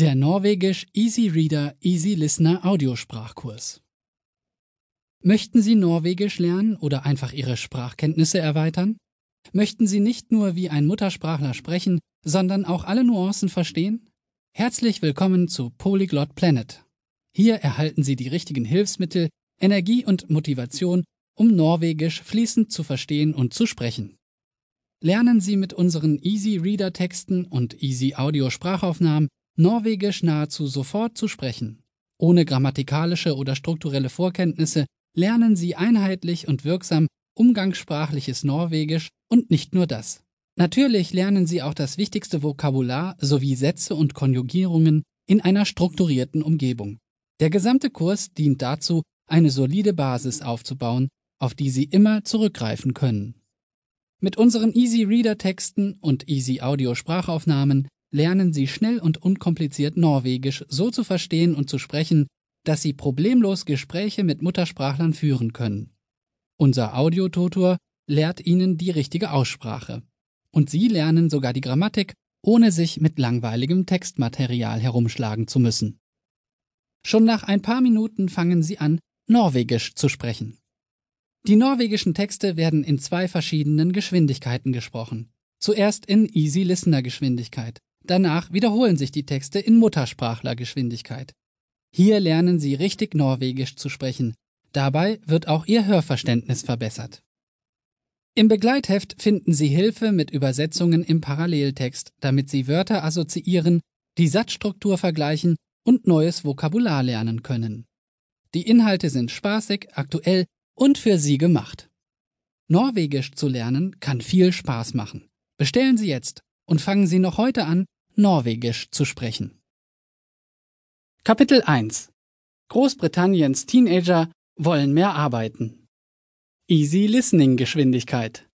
Der Norwegisch Easy Reader Easy Listener Audiosprachkurs. Möchten Sie Norwegisch lernen oder einfach Ihre Sprachkenntnisse erweitern? Möchten Sie nicht nur wie ein Muttersprachler sprechen, sondern auch alle Nuancen verstehen? Herzlich willkommen zu Polyglot Planet. Hier erhalten Sie die richtigen Hilfsmittel, Energie und Motivation, um Norwegisch fließend zu verstehen und zu sprechen. Lernen Sie mit unseren Easy Reader Texten und Easy Audio Sprachaufnahmen Norwegisch nahezu sofort zu sprechen. Ohne grammatikalische oder strukturelle Vorkenntnisse lernen Sie einheitlich und wirksam umgangssprachliches Norwegisch und nicht nur das. Natürlich lernen Sie auch das wichtigste Vokabular sowie Sätze und Konjugierungen in einer strukturierten Umgebung. Der gesamte Kurs dient dazu, eine solide Basis aufzubauen, auf die Sie immer zurückgreifen können. Mit unseren Easy Reader Texten und Easy Audio Sprachaufnahmen lernen Sie schnell und unkompliziert Norwegisch so zu verstehen und zu sprechen, dass Sie problemlos Gespräche mit Muttersprachlern führen können. Unser Audiotutor lehrt Ihnen die richtige Aussprache. Und Sie lernen sogar die Grammatik, ohne sich mit langweiligem Textmaterial herumschlagen zu müssen. Schon nach ein paar Minuten fangen Sie an, Norwegisch zu sprechen. Die norwegischen Texte werden in zwei verschiedenen Geschwindigkeiten gesprochen. Zuerst in Easy Listener Geschwindigkeit, Danach wiederholen sich die Texte in Muttersprachlergeschwindigkeit. Hier lernen Sie richtig Norwegisch zu sprechen. Dabei wird auch Ihr Hörverständnis verbessert. Im Begleitheft finden Sie Hilfe mit Übersetzungen im Paralleltext, damit Sie Wörter assoziieren, die Satzstruktur vergleichen und neues Vokabular lernen können. Die Inhalte sind spaßig, aktuell und für Sie gemacht. Norwegisch zu lernen kann viel Spaß machen. Bestellen Sie jetzt und fangen Sie noch heute an, Norwegisch zu sprechen. Kapitel 1 Großbritanniens Teenager wollen mehr arbeiten. Easy Listening Geschwindigkeit